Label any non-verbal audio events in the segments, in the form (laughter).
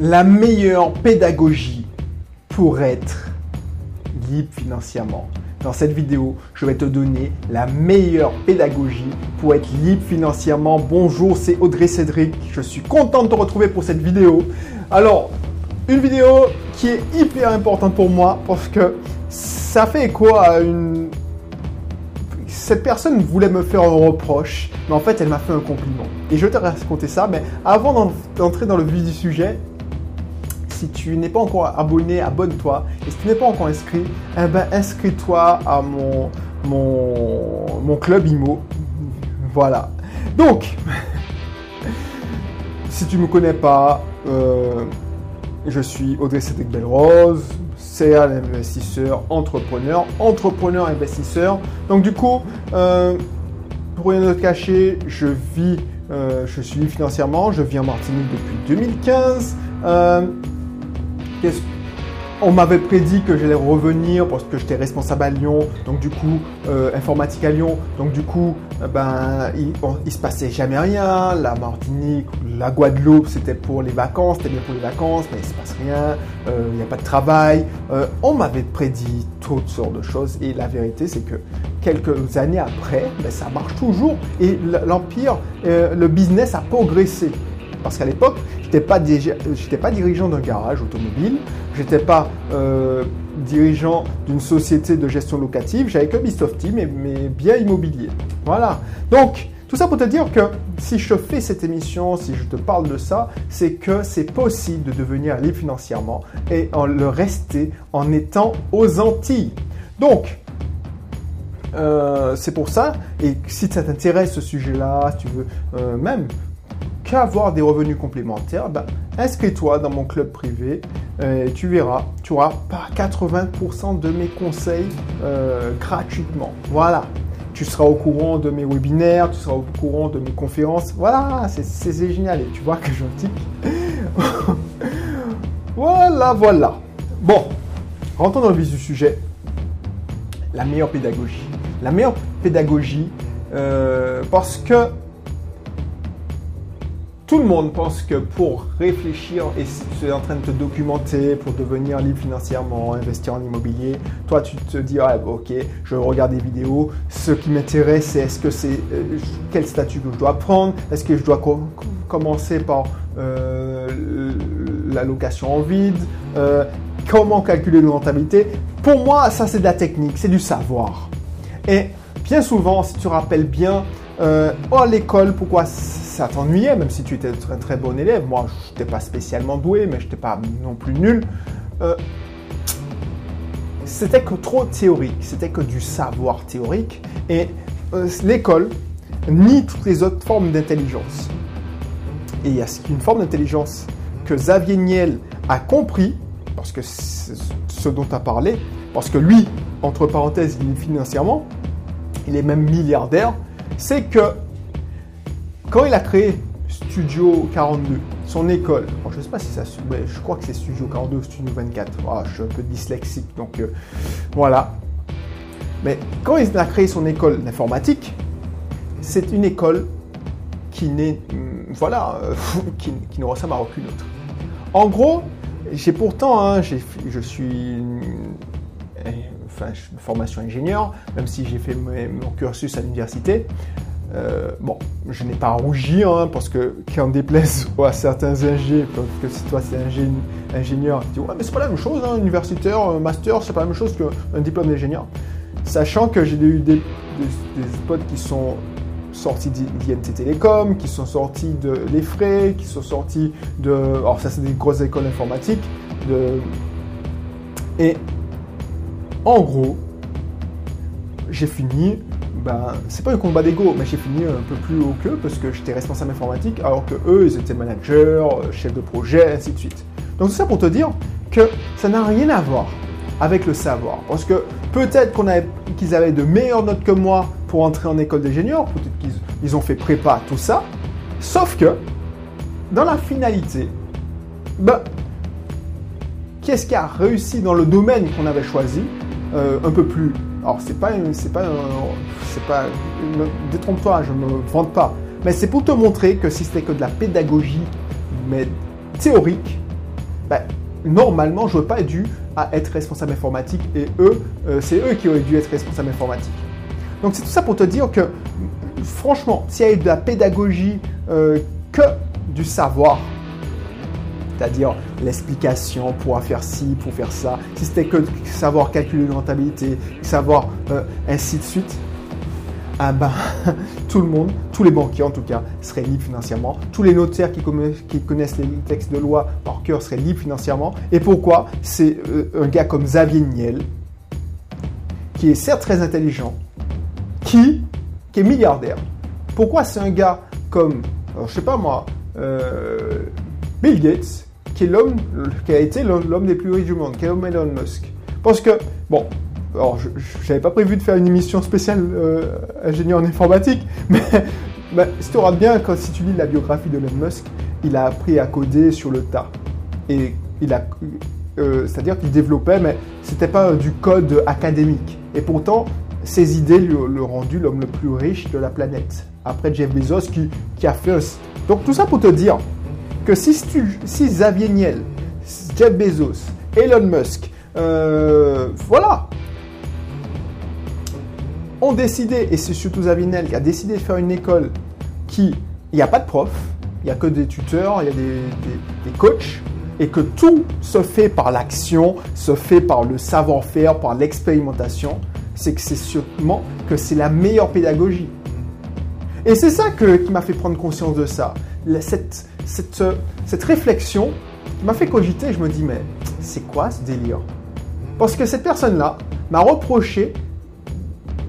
la meilleure pédagogie pour être libre financièrement. Dans cette vidéo, je vais te donner la meilleure pédagogie pour être libre financièrement. Bonjour, c'est Audrey Cédric. Je suis content de te retrouver pour cette vidéo. Alors, une vidéo qui est hyper importante pour moi parce que ça fait quoi une... Cette personne voulait me faire un reproche, mais en fait, elle m'a fait un compliment. Et je vais te raconter ça, mais avant d'entrer dans le vif du sujet, si tu n'es pas encore abonné, abonne-toi. Et si tu n'es pas encore inscrit, eh ben, inscris-toi à mon, mon, club IMO. Voilà. Donc, (laughs) si tu ne me connais pas, euh, je suis Audrey Cédric Belrose, un investisseur, entrepreneur, entrepreneur, investisseur. Donc du coup, euh, pour rien te cacher, je vis, euh, je suis financièrement, je vis en Martinique depuis 2015. On m'avait prédit que j'allais revenir parce que j'étais responsable à Lyon, donc du coup, euh, informatique à Lyon, donc du coup, euh, ben, il, ne se passait jamais rien. La Martinique, la Guadeloupe, c'était pour les vacances, c'était bien pour les vacances, mais il se passe rien, euh, il n'y a pas de travail. on m'avait prédit toutes sortes de choses et la vérité, c'est que quelques années après, ben, ça marche toujours et l'empire, le business a progressé. Parce qu'à l'époque, je n'étais pas, dirigeant d'un garage automobile, je n'étais pas euh, dirigeant d'une société de gestion locative, j'avais que Team et mes biens immobiliers. Voilà. Donc, tout ça pour te dire que si je fais cette émission, si je te parle de ça, c'est que c'est possible de devenir libre financièrement et en le rester en étant aux Antilles. Donc, euh, c'est pour ça, et si ça t'intéresse ce sujet-là, si tu veux euh, même avoir des revenus complémentaires, ben, inscris-toi dans mon club privé euh, et tu verras, tu auras pas 80% de mes conseils euh, gratuitement. Voilà. Tu seras au courant de mes webinaires, tu seras au courant de mes conférences. Voilà, c'est génial. Et tu vois que je tic. (laughs) voilà, voilà. Bon, rentrons dans le vif du sujet. La meilleure pédagogie. La meilleure pédagogie, euh, parce que tout le monde pense que pour réfléchir et tu en train de te documenter pour devenir libre financièrement, investir en immobilier, toi tu te dis ah, ok, je regarde des vidéos. Ce qui m'intéresse, c'est est-ce que c'est euh, quel statut que je dois prendre, est-ce que je dois commencer par euh, la location en vide, euh, comment calculer la rentabilité. Pour moi, ça c'est de la technique, c'est du savoir. Et bien souvent, si tu rappelles bien, oh, à l'école, pourquoi ça t'ennuyait, même si tu étais un très bon élève? Moi, je n'étais pas spécialement doué, mais je n'étais pas non plus nul. Euh, c'était que trop théorique, c'était que du savoir théorique. Et euh, l'école nie toutes les autres formes d'intelligence. Et il y a une forme d'intelligence que Xavier Niel a compris, parce que ce dont as parlé, parce que lui, entre parenthèses, il est financièrement, il est même milliardaire, c'est que quand il a créé Studio 42, son école, je ne sais pas si ça, je crois que c'est Studio 42 ou Studio 24. Ah, je suis un peu dyslexique, donc euh, voilà. Mais quand il a créé son école d'informatique, c'est une école qui n'est, hum, voilà, euh, (laughs) qui, ne ressemble à aucune autre. En gros, j'ai pourtant, hein, je suis, enfin, formation ingénieur, même si j'ai fait mon cursus à l'université. Euh, bon, je n'ai pas rougi, hein, parce que quand déplaise (laughs) à certains ingénieurs, que si toi c'est ingénieur, tu dis ouais mais c'est pas la même chose, hein, universitaire, master, c'est pas la même chose qu'un diplôme d'ingénieur. Sachant que j'ai eu des, potes qui sont sortis d'INT Télécom, qui sont sortis de l'EFRAY, qui sont sortis de... Alors ça c'est des grosses écoles informatiques. De, et en gros, j'ai fini ben, c'est pas un combat d'ego, mais j'ai fini un peu plus haut qu'eux parce que j'étais responsable informatique, alors que eux, ils étaient managers, chefs de projet, ainsi de suite. Donc tout ça pour te dire que ça n'a rien à voir avec le savoir. Parce que peut-être qu'ils avaient de meilleures notes que moi pour entrer en école d'ingénieur, peut-être qu'ils ont fait prépa, tout ça. Sauf que, dans la finalité, ben, qu'est-ce qui a réussi dans le domaine qu'on avait choisi, euh, un peu plus alors c'est pas, c'est pas, c'est pas, détrompe-toi, je me vante pas. Mais c'est pour te montrer que si c'était que de la pédagogie, mais théorique, ben, normalement, je n'aurais pas dû être responsable informatique et eux, euh, c'est eux qui auraient dû être responsables informatiques. Donc c'est tout ça pour te dire que, franchement, s'il y a de la pédagogie euh, que du savoir, c'est-à-dire l'explication pour faire ci, pour faire ça, si c'était que savoir calculer une rentabilité, savoir euh, ainsi de suite, ah ben, (laughs) tout le monde, tous les banquiers en tout cas, seraient libres financièrement. Tous les notaires qui, connaissent les textes de loi par cœur seraient libres financièrement. Et pourquoi? C'est euh, un gars comme Xavier Niel, qui est certes très intelligent, qui, est milliardaire. Pourquoi c'est un gars comme, alors, je sais pas moi, euh, Bill Gates, qui est l'homme, qui a été l'homme des plus riches du monde, qui est Elon Musk Parce que, bon, alors, je n'avais pas prévu de faire une émission spéciale euh, ingénieur en informatique, (laughs) mais, si tu auras bien, quand, si tu lis la biographie de Elon Musk, il a appris à coder sur le tas. Et il a, euh, c'est-à-dire qu'il développait, mais c'était pas du code académique. Et pourtant, ses idées lui ont rendu l'homme le plus riche de la planète. Après Jeff Bezos qui, qui a fait. Donc tout ça pour te dire que si, si Xavier Niel, Jeff Bezos, Elon Musk, euh, voilà, ont décidé, et c'est surtout Zavinel qui a décidé de faire une école qui, il n'y a pas de prof, il n'y a que des tuteurs, il y a des, coachs, et que tout se fait par l'action, se fait par le savoir-faire, par l'expérimentation, c'est que c'est sûrement que c'est la meilleure pédagogie. Et c'est ça que, qui m'a fait prendre conscience de ça. Cette, cette, cette réflexion m'a fait cogiter, je me dis, mais c'est quoi ce délire? Parce que cette personne-là m'a reproché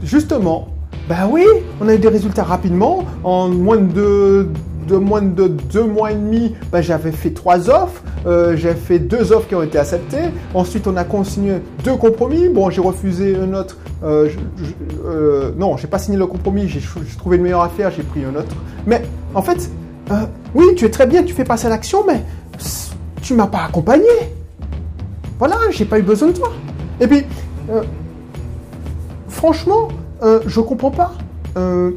justement, ben oui, on a eu des résultats rapidement. En moins de, deux, mois et demi, ben j'avais fait trois offres. Euh, j'ai fait deux offres qui ont été acceptées. Ensuite, on a continué deux compromis. Bon, j'ai refusé un autre. Euh, euh, non, j'ai pas signé le compromis. J'ai trouvé une meilleure affaire. J'ai pris un autre. Mais en fait, euh, oui, tu es très bien. Tu fais passer l'action, mais tu m'as pas accompagné. Voilà, j'ai pas eu besoin de toi. Et puis, franchement, euh, je comprends pas. Euh,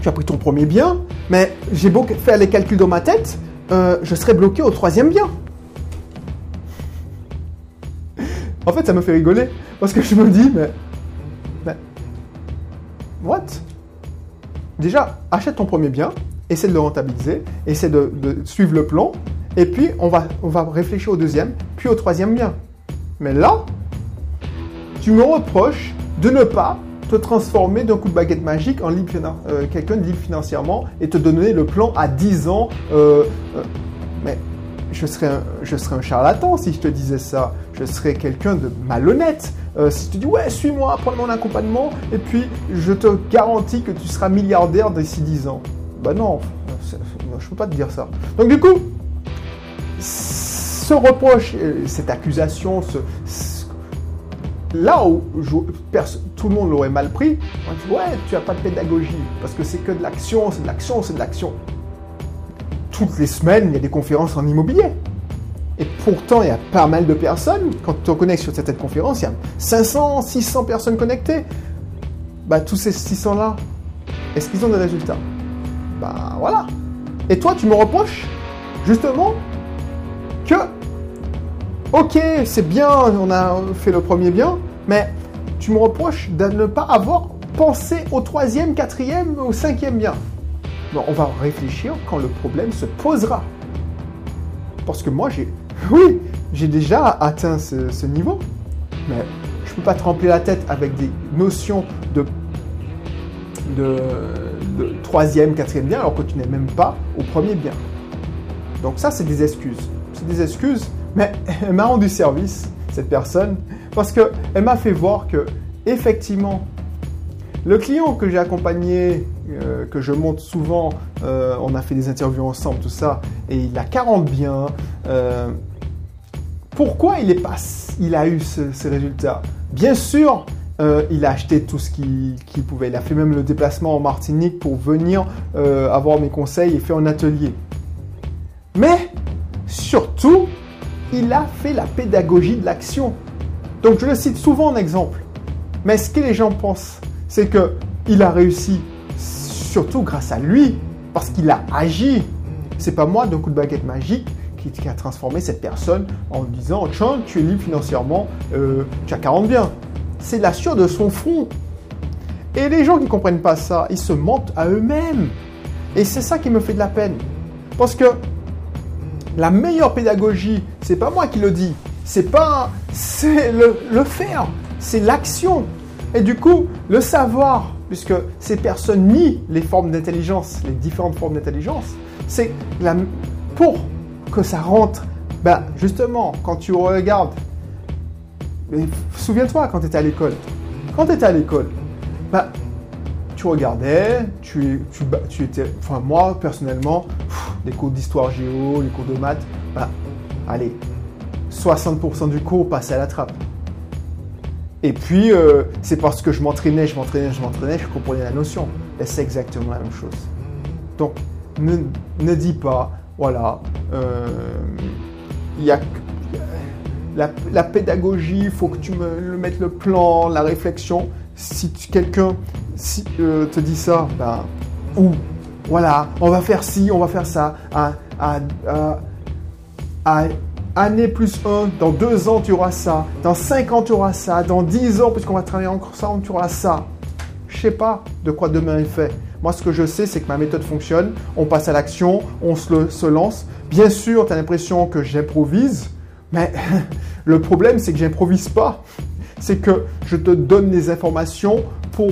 tu as pris ton premier bien, mais j'ai beau faire les calculs dans ma tête, euh, je serais bloqué au troisième bien. en fait, ça me fait rigoler, parce que je me dis, mais... mais what? Déjà, achète ton premier bien, essaie de le rentabiliser, essaie de, suivre le plan, et puis on va, réfléchir au deuxième, puis au troisième bien. Mais là, tu me reproches de ne pas te transformer d'un coup de baguette magique en euh, quelqu'un de libre financièrement et te donner le plan à 10 ans. Euh, euh, mais je serais, un, charlatan si je te disais ça. Je serais quelqu'un de malhonnête. si tu dis, ouais, suis-moi, prends mon accompagnement, et puis je te garantis que tu seras milliardaire d'ici 10 ans. Bah non, je peux pas te dire ça. Donc du coup, ce reproche, cette accusation, Là où tout le monde l'aurait mal pris, on dit ouais, tu n'as pas de pédagogie, parce que c'est que de l'action, c'est de l'action, c'est de l'action. Toutes les semaines, il y a des conférences en immobilier. Et pourtant, il y a pas mal de personnes. Quand tu te connectes sur cette conférence, il y a 500, 600 personnes connectées. Bah, tous ces 600-là, est-ce qu'ils ont des résultats? Bah, voilà. Et toi, tu me reproches, justement, que Ok, c'est bien, on a fait le premier bien, mais tu me reproches de ne pas avoir pensé au troisième, quatrième, au cinquième bien. On va réfléchir quand le problème se posera. Parce que moi, j'ai, (laughs) oui, j'ai déjà atteint ce, niveau, mais je ne peux pas te remplir la tête avec des notions de, de, troisième, quatrième bien, alors que tu n'es même pas au premier bien. Donc ça, c'est des excuses. C'est des excuses mais (laughs) elle m'a rendu service, cette personne, parce qu'elle m'a fait voir que, effectivement, le client que j'ai accompagné, euh, que je monte souvent, euh, on a fait des interviews ensemble, tout ça, et il a 40 biens. Euh, pourquoi il, est pas, il a eu ces résultats? Bien sûr, il a acheté tout ce qu'il pouvait. Il a fait même le déplacement en Martinique pour venir avoir mes conseils et faire un atelier. Mais surtout, il a fait la pédagogie de l'action. Donc je le cite souvent en exemple. Mais ce que les gens pensent, c'est que il a réussi surtout grâce à lui, parce qu'il a agi. C'est pas moi d'un coup de baguette magique qui, a transformé cette personne en disant Tiens, tu es libre financièrement, euh, tu as 40 biens. C'est la sueur de son front. Et les gens qui ne comprennent pas ça, ils se mentent à eux-mêmes. Et c'est ça qui me fait de la peine. Parce que la meilleure pédagogie, c'est pas moi qui le dis, c'est pas, c'est le, le faire, c'est l'action. Et du coup, le savoir, puisque ces personnes nient les formes d'intelligence, les différentes formes d'intelligence, c'est pour que ça rentre. Ben, justement, quand tu regardes, souviens-toi quand tu étais à l'école. Quand tu étais à l'école, ben, tu regardais, tu, tu, étais. Enfin, moi, personnellement, les cours d'histoire géo, les cours de maths, ben, allez, 60% du cours passait à la trappe. Et puis, euh, c'est parce que je m'entraînais, je m'entraînais, je m'entraînais, je comprenais la notion. Et c'est exactement la même chose. Donc, ne, ne dis pas, voilà, euh, il y a la, pédagogie, il faut que tu me mettes le plan, la réflexion. Si quelqu'un euh, te dit ça, ben, ou voilà, on va faire ci, on va faire ça, à année plus 1, dans 2 ans tu auras ça, dans 5 ans tu auras ça, dans 10 ans, puisqu'on va travailler encore ça, tu auras ça. Je sais pas de quoi demain est fait. Moi, ce que je sais, c'est que ma méthode fonctionne. On passe à l'action, on se, se, lance. Bien sûr, tu as l'impression que j'improvise, mais (laughs) le problème, c'est que j'improvise pas. C'est que je te donne des informations pour,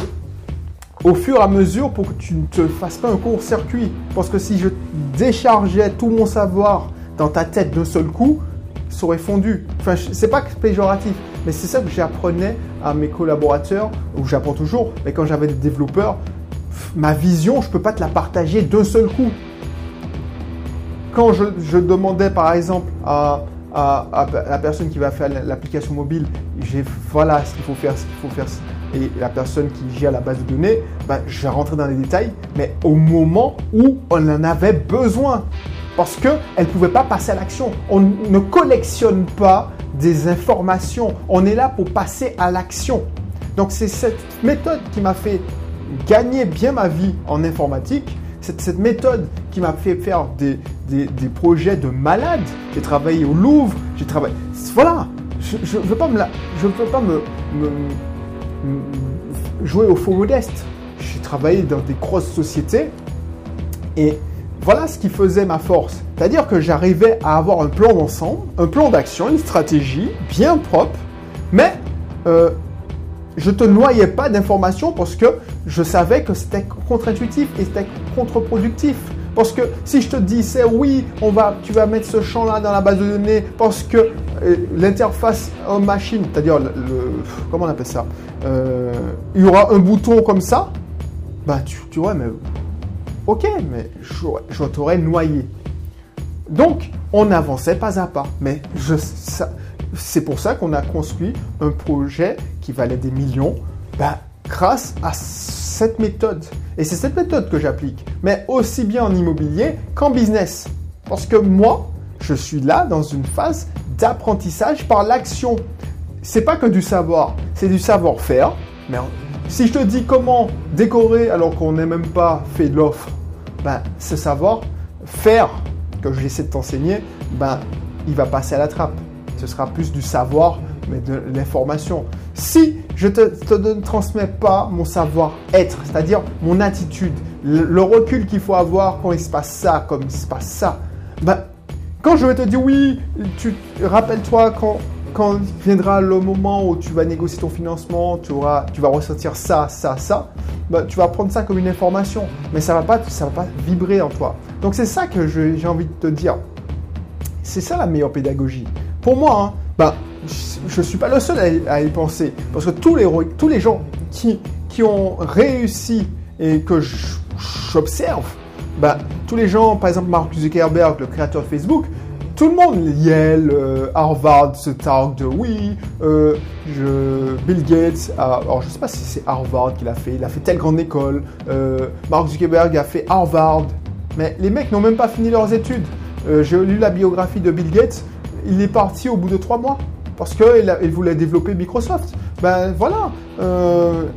au fur et à mesure pour que tu ne te fasses pas un court-circuit. Parce que si je déchargeais tout mon savoir dans ta tête d'un seul coup, serait fondu. Enfin, c'est pas péjoratif, mais c'est ça que j'apprenais à mes collaborateurs, ou j'apprends toujours, mais quand j'avais des développeurs, ma vision, je peux pas te la partager d'un seul coup. Quand je, demandais par exemple à, la personne qui va faire l'application mobile, j'ai voilà ce qu'il faut faire, ce qu'il faut faire, et la personne qui gère la base de données, ben, je rentrais dans les détails, mais au moment où on en avait besoin parce qu'elle ne pouvait pas passer à l'action. On ne collectionne pas des informations, on est là pour passer à l'action. Donc c'est cette méthode qui m'a fait gagner bien ma vie en informatique, cette méthode qui m'a fait faire des, projets de malade. J'ai travaillé au Louvre, j'ai travaillé... Voilà, je ne veux pas, me, je veux pas me, jouer au faux modeste. J'ai travaillé dans des grosses sociétés et voilà ce qui faisait ma force. C'est-à-dire que j'arrivais à avoir un plan d'ensemble, un plan d'action, une stratégie bien propre, mais euh, je te noyais pas d'informations parce que je savais que c'était contre-intuitif et c'était contre-productif. Parce que si je te disais oui, on va, tu vas mettre ce champ-là dans la base de données parce que euh, l'interface homme-machine, c'est-à-dire le, comment on appelle ça, euh, il y aura un bouton comme ça, bah tu, tu vois, mais Ok, mais je, t'aurais noyé. Donc, on avançait pas à pas. Mais c'est pour ça qu'on a construit un projet qui valait des millions bah, grâce à cette méthode. Et c'est cette méthode que j'applique. Mais aussi bien en immobilier qu'en business. Parce que moi, je suis là dans une phase d'apprentissage par l'action. C'est pas que du savoir, c'est du savoir-faire. Mais si je te dis comment décorer alors qu'on n'est même pas fait l'offre, ben, ce savoir faire que j'essaie de t'enseigner, ben, il va passer à la trappe. Ce sera plus du savoir, mais de l'information. Si je ne te, transmets pas mon savoir-être, c'est-à-dire mon attitude, le, recul qu'il faut avoir quand il se passe ça, comme il se passe ça, ben, quand je vais te dire oui, tu rappelle-toi quand quand viendra le moment où tu vas négocier ton financement, tu, auras, tu vas ressentir ça, ça, ça, bah, tu vas prendre ça comme une information, mais ça ne va, pas, va pas vibrer en toi. Donc c'est ça que j'ai envie de te dire. C'est ça la meilleure pédagogie. Pour moi, hein, bah, je ne suis pas le seul à, y penser, parce que tous les, tous les gens qui, qui ont réussi et que j'observe, bah, tous les gens, par exemple Mark Zuckerberg, le créateur de Facebook, tout le monde, Yale, euh, Harvard se targue de oui, euh, je, Bill Gates, alors je sais pas si c'est Harvard qu'il a fait, il a fait telle grande école, euh, Mark Zuckerberg a fait Harvard, mais les mecs n'ont même pas fini leurs études. J'ai lu la biographie de Bill Gates, il est parti au bout de trois mois parce qu'il il voulait développer Microsoft. Ben voilà,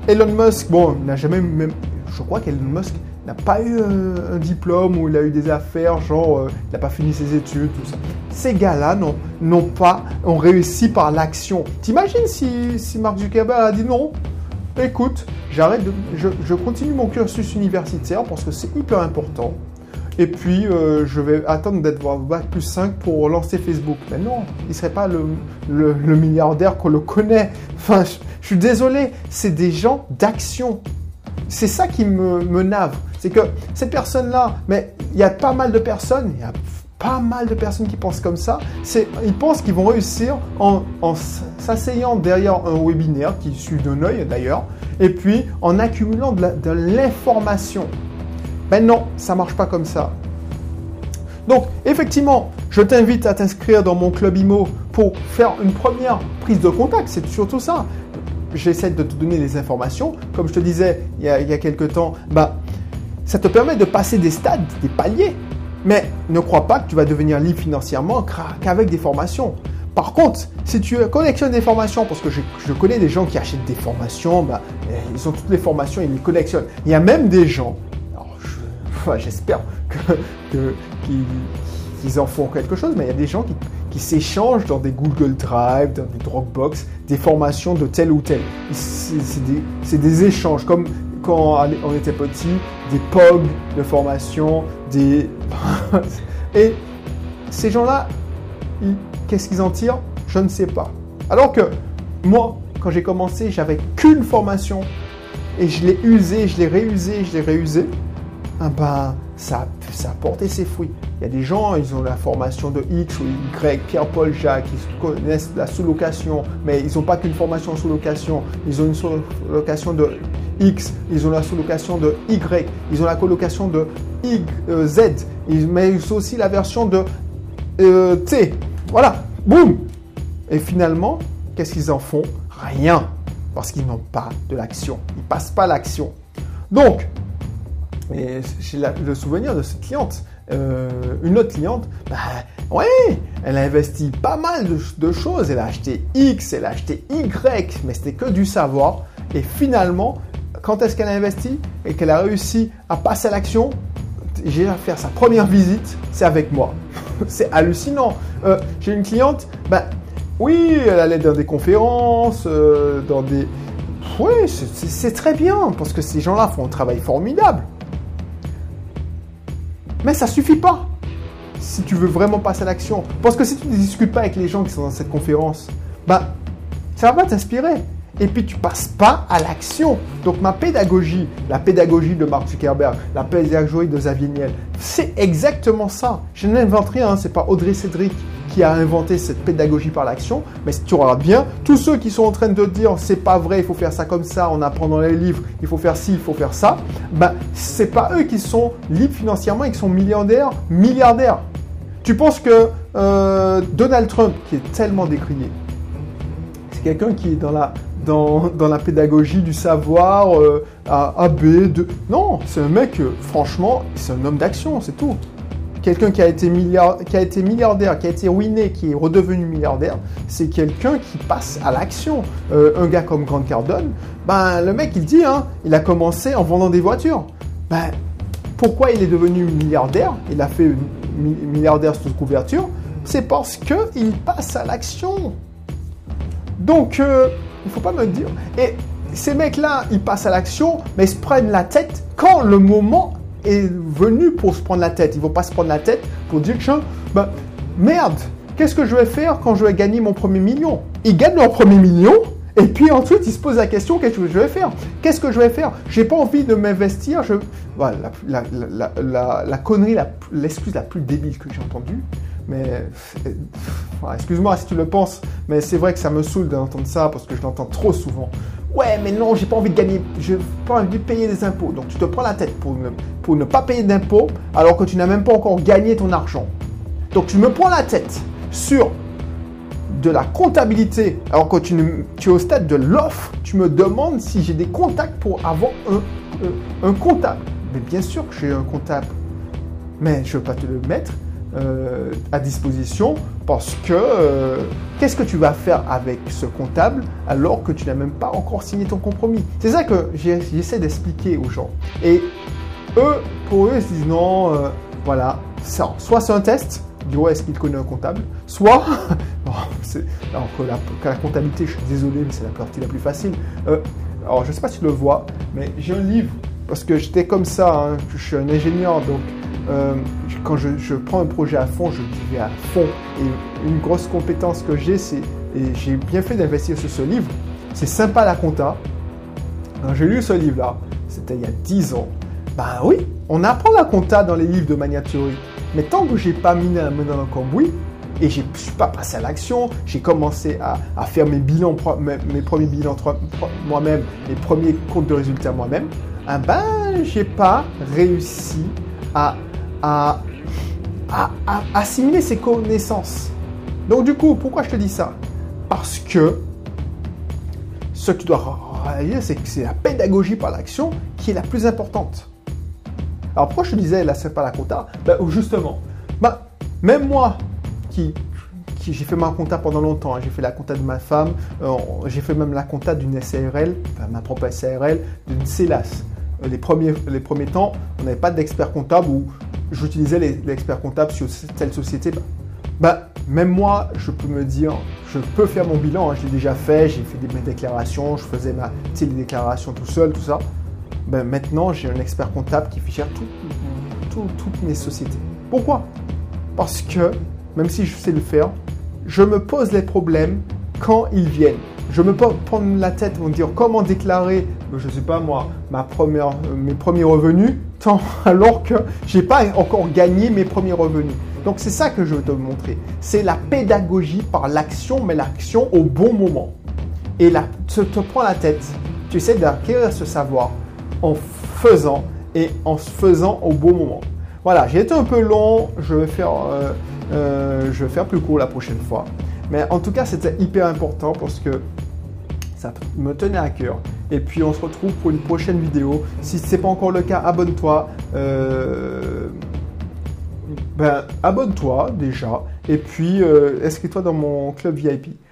Elon Musk, bon, n'a jamais même, je crois qu'Elon Musk n'a pas eu un, diplôme ou il a eu des affaires, genre euh, il n'a pas fini ses études, tout ça. Ces gars-là n'ont pas, ont réussi par l'action. T'imagines si, si Mark Zuckerberg a dit non, écoute, j'arrête je, je continue mon cursus universitaire parce que c'est hyper important. Et puis, euh, je vais attendre d'être Bac plus 5 pour lancer Facebook. Mais non, il ne serait pas le, milliardaire qu'on le connaît. Enfin, je, suis désolé, c'est des gens d'action. C'est ça qui me, me nave. C'est que cette personne-là, mais il y a pas mal de personnes, il y a pas mal de personnes qui pensent comme ça. Ils pensent qu'ils vont réussir en, en s'asseyant derrière un webinaire qui suit d'un œil d'ailleurs, et puis en accumulant de l'information. Ben non, ça marche pas comme ça. Donc, effectivement, je t'invite à t'inscrire dans mon club IMO pour faire une première prise de contact. C'est surtout ça. J'essaie de te donner les informations. Comme je te disais il y a, quelques temps, bah, ça te permet de passer des stades, des paliers. Mais ne crois pas que tu vas devenir libre financièrement qu'avec des formations. Par contre, si tu collectionnes des formations, parce que je, connais des gens qui achètent des formations, bah, ils ont toutes les formations, ils les collectionnent. Il y a même des gens j'espère qu'ils en font quelque chose, mais il y a des gens qui, s'échangent dans des Google Drive, dans des Dropbox, des formations de tel ou tel. C'est des, échanges, comme quand on était petit, des POG de formation, des... (laughs) Et ces gens-là, qu'est-ce qu'ils en tirent? Je ne sais pas. Alors que moi, quand j'ai commencé, j'avais qu'une formation et je l'ai usée, je l'ai réusée, je l'ai réusée ah ben, ça, ça a porté ses fruits. Il y a des gens, ils ont la formation de X ou Y, Pierre-Paul Jacques, ils connaissent la sous-location, mais ils n'ont pas qu'une formation sous-location. Ils ont une sous-location de X, ils ont la sous-location de Y, ils ont la colocation de y, euh, Z, mais ils ont aussi la version de euh, T. Voilà, boum Et finalement, qu'est-ce qu'ils en font? Rien, parce qu'ils n'ont pas de l'action. Ils passent pas l'action. Donc, et j'ai le souvenir de cette cliente. Euh, une autre cliente, bah ouais, elle a investi pas mal de, choses. Elle a acheté X, elle a acheté Y, mais c'était que du savoir. Et finalement, quand est-ce qu'elle a investi et qu'elle a réussi à passer à l'action, j'ai à faire sa première visite, c'est avec moi. (laughs) c'est hallucinant. Euh, j'ai une cliente, bah oui, elle allait dans des conférences, euh, dans des... Oui, c'est très bien, parce que ces gens-là font un travail formidable. Mais ça suffit pas si tu veux vraiment passer à l'action. Parce que si tu ne discutes pas avec les gens qui sont dans cette conférence, bah, ça va t'inspirer. Et puis tu passes pas à l'action. Donc ma pédagogie, la pédagogie de Mark Zuckerberg, la pédagogie de Xavier Niel, c'est exactement ça. Je n'invente rien, c'est pas Audrey Cédric qui a inventé cette pédagogie par l'action, mais si tu regardes bien, tous ceux qui sont en train de dire c'est pas vrai, il faut faire ça comme ça, on apprend dans les livres, il faut faire ci, il faut faire ça, ben c'est pas eux qui sont libres financièrement et qui sont milliardaires, milliardaires. Tu penses que euh, Donald Trump, qui est tellement décrié, c'est quelqu'un qui est dans la, dans, dans, la pédagogie du savoir, euh, A, B, de... Non, c'est un mec, euh, franchement, c'est un homme d'action, c'est tout quelqu'un qui a été qui a été milliardaire, qui a été ruiné, qui est redevenu milliardaire, c'est quelqu'un qui passe à l'action. Euh, un gars comme Grant Cardone, ben le mec il dit, hein, il a commencé en vendant des voitures. Ben pourquoi il est devenu milliardaire? Il a fait milliardaire sous couverture. C'est parce que il passe à l'action. Donc euh, il faut pas me dire. Et ces mecs-là, ils passent à l'action, mais ils se prennent la tête quand le moment est venu pour se prendre la tête. Ils vont pas se prendre la tête pour dire, que ben, merde, qu'est-ce que je vais faire quand je vais gagner mon premier million? Ils gagnent leur premier million, et puis ensuite, ils se posent la question qu'est-ce que je vais faire? Qu'est-ce que je vais faire? J'ai pas envie de m'investir. Je... Voilà, la, la, la, la connerie, l'excuse la, plus débile que j'ai entendue. Mais excuse-moi si tu le penses, mais c'est vrai que ça me saoule d'entendre ça parce que je l'entends trop souvent. Ouais, mais non, j'ai pas envie de gagner, j'ai pas envie de payer des impôts. Donc tu te prends la tête pour ne, pas payer d'impôts alors que tu n'as même pas encore gagné ton argent. Donc tu me prends la tête sur de la comptabilité alors que tu, es au stade de l'offre. Tu me demandes si j'ai des contacts pour avoir un, un, comptable. Mais bien sûr que j'ai un comptable, mais je ne veux pas te le mettre. Euh, à disposition parce que euh, qu'est-ce que tu vas faire avec ce comptable alors que tu n'as même pas encore signé ton compromis? C'est ça que j'essaie d'expliquer aux gens. Et eux, pour eux, ils se disent non, euh, voilà, soit c'est un test, disent ouais, est-ce qu'il connaît un comptable, soit, (laughs) alors que la, comptabilité, je suis désolé, mais c'est la partie la plus facile. Euh, alors je sais pas si tu le vois, mais j'ai un livre, parce que j'étais comme ça, hein, je suis un ingénieur, donc euh, quand je, prends un projet à fond, je vais à fond. Et une grosse compétence que j'ai, c'est, j'ai bien fait d'investir sur ce livre, c'est sympa la compta. Quand j'ai lu ce livre-là, c'était il y a 10 ans, ben oui, on apprend la compta dans les livres de manière théorique. Mais tant que j'ai pas mis la main dans le cambouis, et je ne suis pas passé à l'action, j'ai commencé à, faire mes bilans, mes, premiers bilans moi-même, mes premiers comptes de résultats moi-même, ah ben, j'ai pas réussi à, à, à, assimiler ces connaissances. Donc du coup, pourquoi je te dis ça? Parce que ce que tu dois réaliser, c'est que c'est la pédagogie par l'action qui est la plus importante. Alors pourquoi je te disais, là, c'est pas la compta? Ben, Justement, ben, même moi, qui, qui j'ai fait ma compta pendant longtemps, hein, j'ai fait la compta de ma femme, euh, j'ai fait même la compta d'une SARL, ma propre SARL, d'une CELAS. Les premiers, les premiers temps, on n'avait pas d'expert comptable ou j'utilisais l'expert comptable sur telle société. Bah, même moi, je peux me dire, je peux faire mon bilan, hein, je l'ai déjà fait, j'ai fait mes déclarations, je faisais ma, les déclarations tout seul, tout ça. Ben, maintenant, j'ai un expert comptable qui gère toutes mes sociétés. Pourquoi? Parce que, même si je sais le faire, je me pose les problèmes quand ils viennent. Je me prendre la tête me dire comment déclarer, je ne sais pas moi, première, mes premiers revenus, (laughs) tant alors que j'ai pas encore gagné mes premiers revenus. Donc c'est ça que je veux te montrer. C'est la pédagogie par l'action, mais l'action au bon moment. Et là, tu te prends la tête, tu essaies d'acquérir ce savoir en faisant et en se faisant au bon moment. Voilà, j'ai été un peu long, je vais faire, euh, euh, je vais faire plus court la prochaine fois. Mais en tout cas, c'était hyper important parce que ça me tenait à cœur. Et puis on se retrouve pour une prochaine vidéo. Si ce n'est pas encore le cas, abonne-toi. Euh, ben, abonne-toi déjà. Et puis inscris-toi dans mon club VIP.